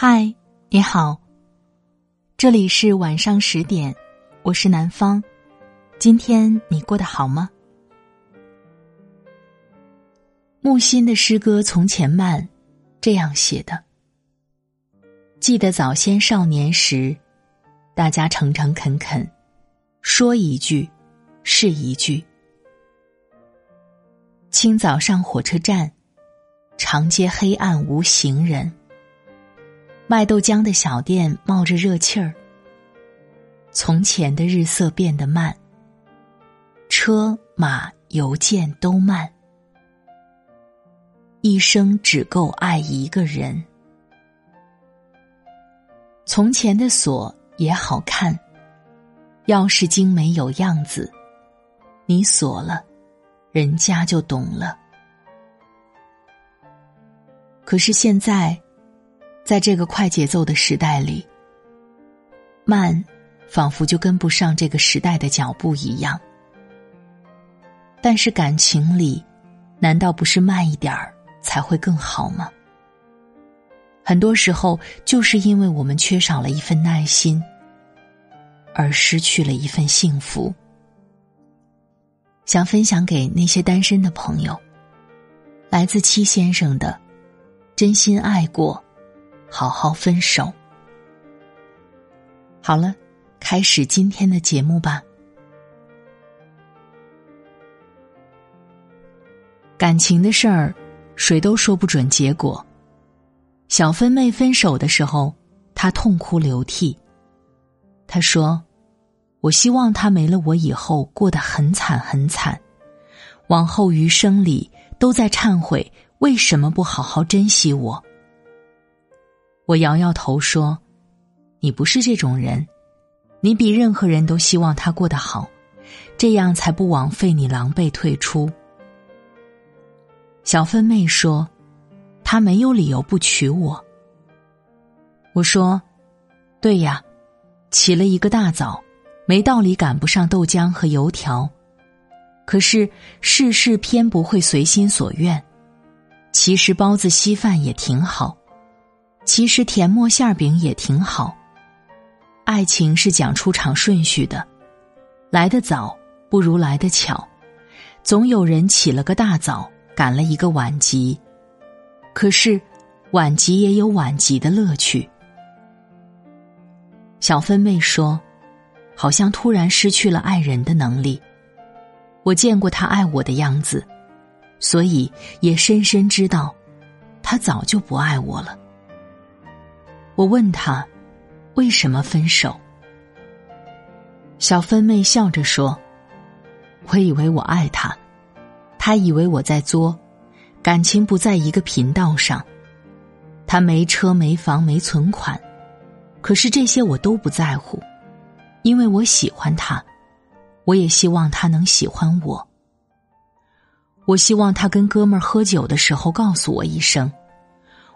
嗨，你好，这里是晚上十点，我是南方。今天你过得好吗？木心的诗歌《从前慢》这样写的：记得早先少年时，大家诚诚恳恳，说一句是一句。清早上火车站，长街黑暗无行人。卖豆浆的小店冒着热气儿。从前的日色变得慢，车马邮件都慢，一生只够爱一个人。从前的锁也好看，钥匙精美有样子，你锁了，人家就懂了。可是现在。在这个快节奏的时代里，慢，仿佛就跟不上这个时代的脚步一样。但是感情里，难道不是慢一点儿才会更好吗？很多时候，就是因为我们缺少了一份耐心，而失去了一份幸福。想分享给那些单身的朋友，来自七先生的，真心爱过。好好分手。好了，开始今天的节目吧。感情的事儿，谁都说不准结果。小分妹分手的时候，她痛哭流涕。她说：“我希望他没了我以后过得很惨很惨，往后余生里都在忏悔，为什么不好好珍惜我。”我摇摇头说：“你不是这种人，你比任何人都希望他过得好，这样才不枉费你狼狈退出。”小分妹说：“他没有理由不娶我。”我说：“对呀，起了一个大早，没道理赶不上豆浆和油条。可是世事偏不会随心所愿，其实包子稀饭也挺好。”其实甜沫馅饼也挺好。爱情是讲出场顺序的，来得早不如来得巧，总有人起了个大早，赶了一个晚集。可是，晚集也有晚集的乐趣。小分妹说：“好像突然失去了爱人的能力。我见过他爱我的样子，所以也深深知道，他早就不爱我了。”我问他，为什么分手？小分妹笑着说：“我以为我爱他，他以为我在作，感情不在一个频道上。他没车没房没存款，可是这些我都不在乎，因为我喜欢他，我也希望他能喜欢我。我希望他跟哥们儿喝酒的时候告诉我一声。”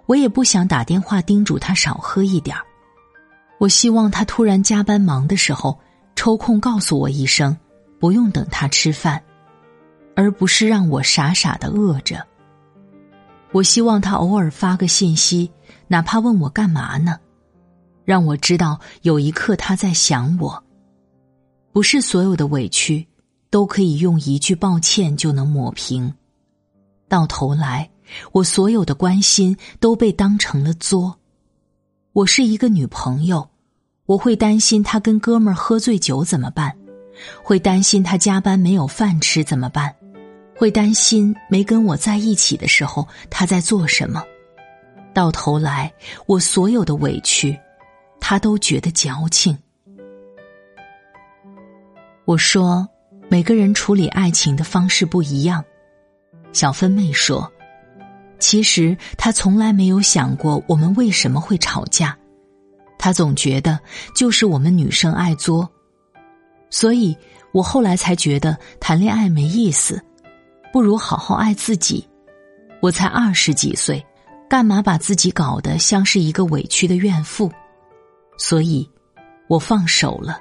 我也不想打电话叮嘱他少喝一点儿，我希望他突然加班忙的时候抽空告诉我一声，不用等他吃饭，而不是让我傻傻的饿着。我希望他偶尔发个信息，哪怕问我干嘛呢，让我知道有一刻他在想我。不是所有的委屈都可以用一句抱歉就能抹平，到头来。我所有的关心都被当成了作。我是一个女朋友，我会担心他跟哥们喝醉酒怎么办？会担心他加班没有饭吃怎么办？会担心没跟我在一起的时候他在做什么？到头来，我所有的委屈，他都觉得矫情。我说，每个人处理爱情的方式不一样。小分妹说。其实他从来没有想过我们为什么会吵架，他总觉得就是我们女生爱作，所以我后来才觉得谈恋爱没意思，不如好好爱自己。我才二十几岁，干嘛把自己搞得像是一个委屈的怨妇？所以，我放手了。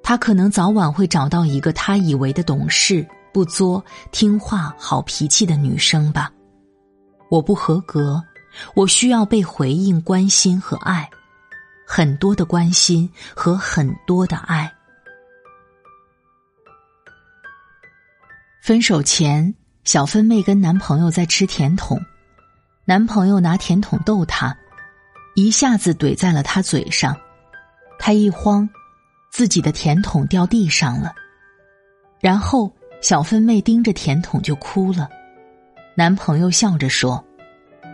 他可能早晚会找到一个他以为的懂事、不作、听话、好脾气的女生吧。我不合格，我需要被回应、关心和爱，很多的关心和很多的爱。分手前，小分妹跟男朋友在吃甜筒，男朋友拿甜筒逗她，一下子怼在了她嘴上，她一慌，自己的甜筒掉地上了，然后小分妹盯着甜筒就哭了，男朋友笑着说：“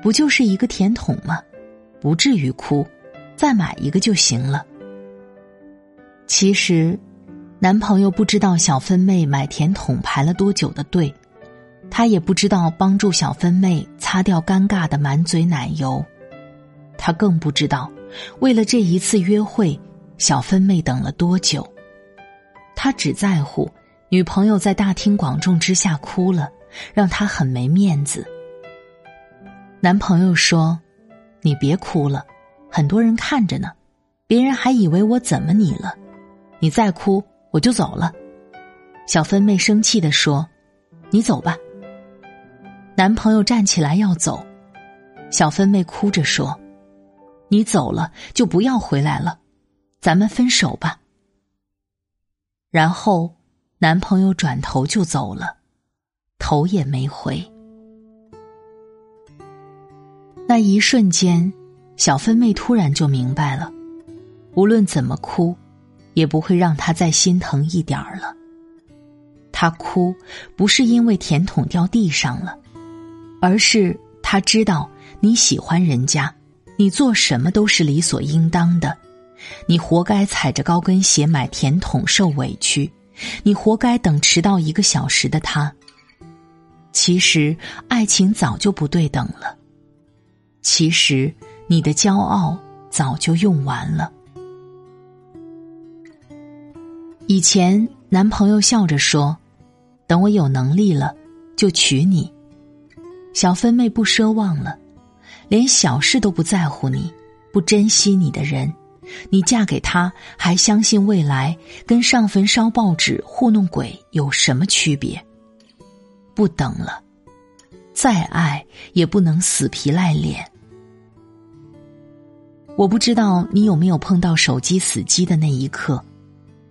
不就是一个甜筒吗？不至于哭，再买一个就行了。”其实。男朋友不知道小分妹买甜筒排了多久的队，他也不知道帮助小分妹擦掉尴尬的满嘴奶油，他更不知道为了这一次约会，小分妹等了多久。他只在乎女朋友在大庭广众之下哭了，让他很没面子。男朋友说：“你别哭了，很多人看着呢，别人还以为我怎么你了，你再哭。”我就走了，小分妹生气的说：“你走吧。”男朋友站起来要走，小分妹哭着说：“你走了就不要回来了，咱们分手吧。”然后男朋友转头就走了，头也没回。那一瞬间，小分妹突然就明白了，无论怎么哭。也不会让他再心疼一点儿了。他哭不是因为甜筒掉地上了，而是他知道你喜欢人家，你做什么都是理所应当的，你活该踩着高跟鞋买甜筒受委屈，你活该等迟到一个小时的他。其实爱情早就不对等了，其实你的骄傲早就用完了。以前男朋友笑着说：“等我有能力了，就娶你。”小分妹不奢望了，连小事都不在乎你，不珍惜你的人，你嫁给他还相信未来，跟上坟烧报纸糊弄鬼有什么区别？不等了，再爱也不能死皮赖脸。我不知道你有没有碰到手机死机的那一刻。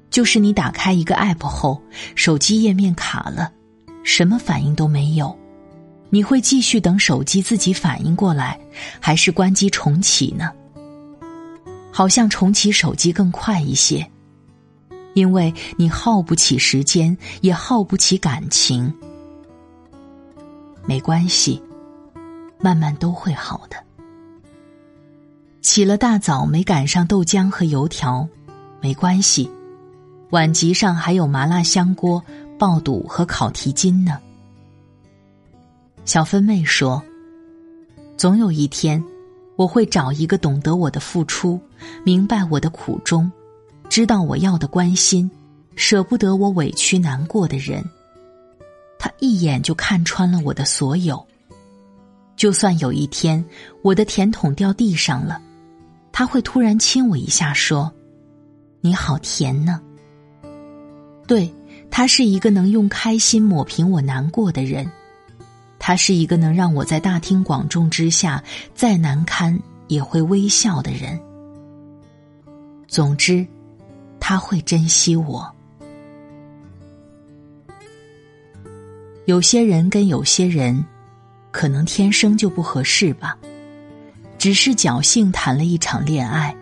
就是你打开一个 app 后，手机页面卡了，什么反应都没有，你会继续等手机自己反应过来，还是关机重启呢？好像重启手机更快一些，因为你耗不起时间，也耗不起感情。没关系，慢慢都会好的。起了大早没赶上豆浆和油条，没关系。碗集上还有麻辣香锅、爆肚和烤蹄筋呢。小分妹说：“总有一天，我会找一个懂得我的付出、明白我的苦衷、知道我要的关心、舍不得我委屈难过的人。他一眼就看穿了我的所有。就算有一天我的甜筒掉地上了，他会突然亲我一下，说：‘你好甜呢。’”对他是一个能用开心抹平我难过的人，他是一个能让我在大庭广众之下再难堪也会微笑的人。总之，他会珍惜我。有些人跟有些人，可能天生就不合适吧，只是侥幸谈了一场恋爱，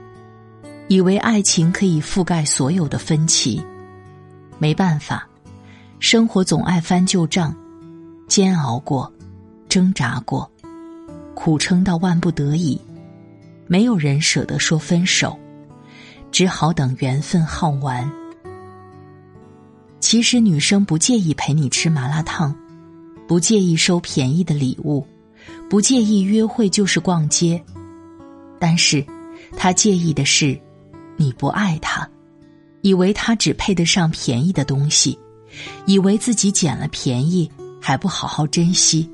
以为爱情可以覆盖所有的分歧。没办法，生活总爱翻旧账，煎熬过，挣扎过，苦撑到万不得已，没有人舍得说分手，只好等缘分耗完。其实女生不介意陪你吃麻辣烫，不介意收便宜的礼物，不介意约会就是逛街，但是她介意的是你不爱她。以为他只配得上便宜的东西，以为自己捡了便宜还不好好珍惜。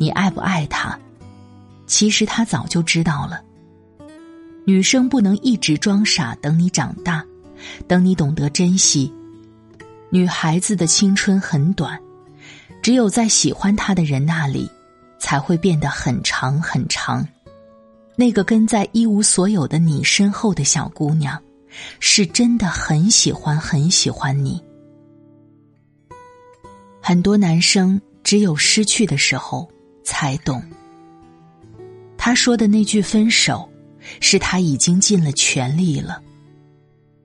你爱不爱他？其实他早就知道了。女生不能一直装傻，等你长大，等你懂得珍惜。女孩子的青春很短，只有在喜欢她的人那里，才会变得很长很长。那个跟在一无所有的你身后的小姑娘，是真的很喜欢很喜欢你。很多男生只有失去的时候才懂。他说的那句分手，是他已经尽了全力了。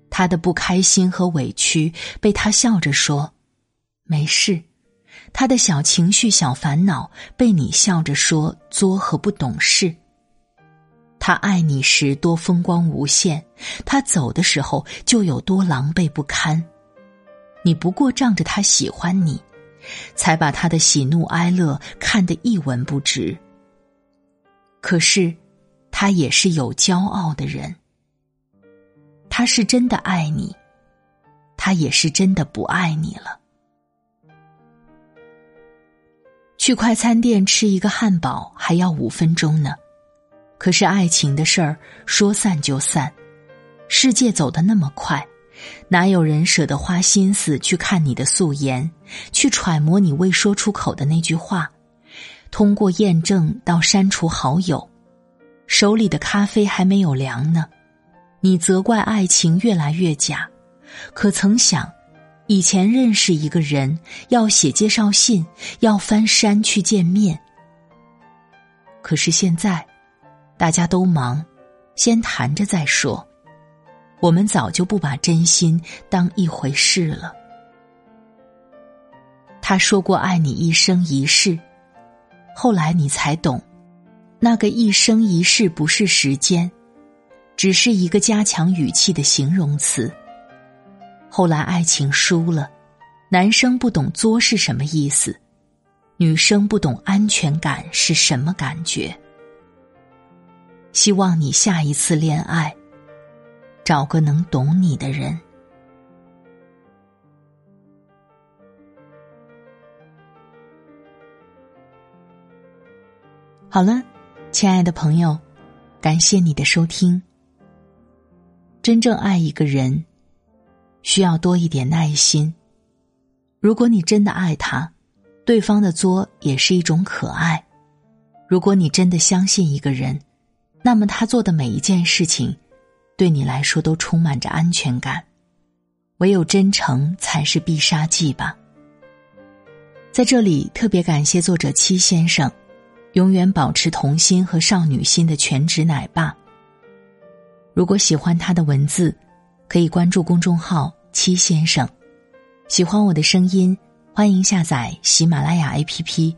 他的不开心和委屈被他笑着说：“没事。”他的小情绪、小烦恼被你笑着说作和不懂事。他爱你时多风光无限，他走的时候就有多狼狈不堪。你不过仗着他喜欢你，才把他的喜怒哀乐看得一文不值。可是，他也是有骄傲的人。他是真的爱你，他也是真的不爱你了。去快餐店吃一个汉堡还要五分钟呢。可是爱情的事儿说散就散，世界走得那么快，哪有人舍得花心思去看你的素颜，去揣摩你未说出口的那句话？通过验证到删除好友，手里的咖啡还没有凉呢，你责怪爱情越来越假，可曾想，以前认识一个人要写介绍信，要翻山去见面，可是现在。大家都忙，先谈着再说。我们早就不把真心当一回事了。他说过爱你一生一世，后来你才懂，那个一生一世不是时间，只是一个加强语气的形容词。后来爱情输了，男生不懂作是什么意思，女生不懂安全感是什么感觉。希望你下一次恋爱，找个能懂你的人。好了，亲爱的朋友，感谢你的收听。真正爱一个人，需要多一点耐心。如果你真的爱他，对方的作也是一种可爱。如果你真的相信一个人。那么他做的每一件事情，对你来说都充满着安全感。唯有真诚才是必杀技吧。在这里特别感谢作者七先生，永远保持童心和少女心的全职奶爸。如果喜欢他的文字，可以关注公众号七先生。喜欢我的声音，欢迎下载喜马拉雅 APP，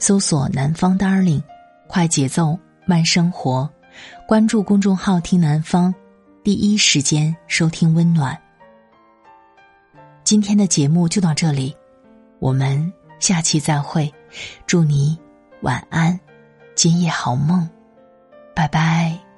搜索“南方 Darling”，快节奏慢生活。关注公众号“听南方”，第一时间收听温暖。今天的节目就到这里，我们下期再会。祝你晚安，今夜好梦，拜拜。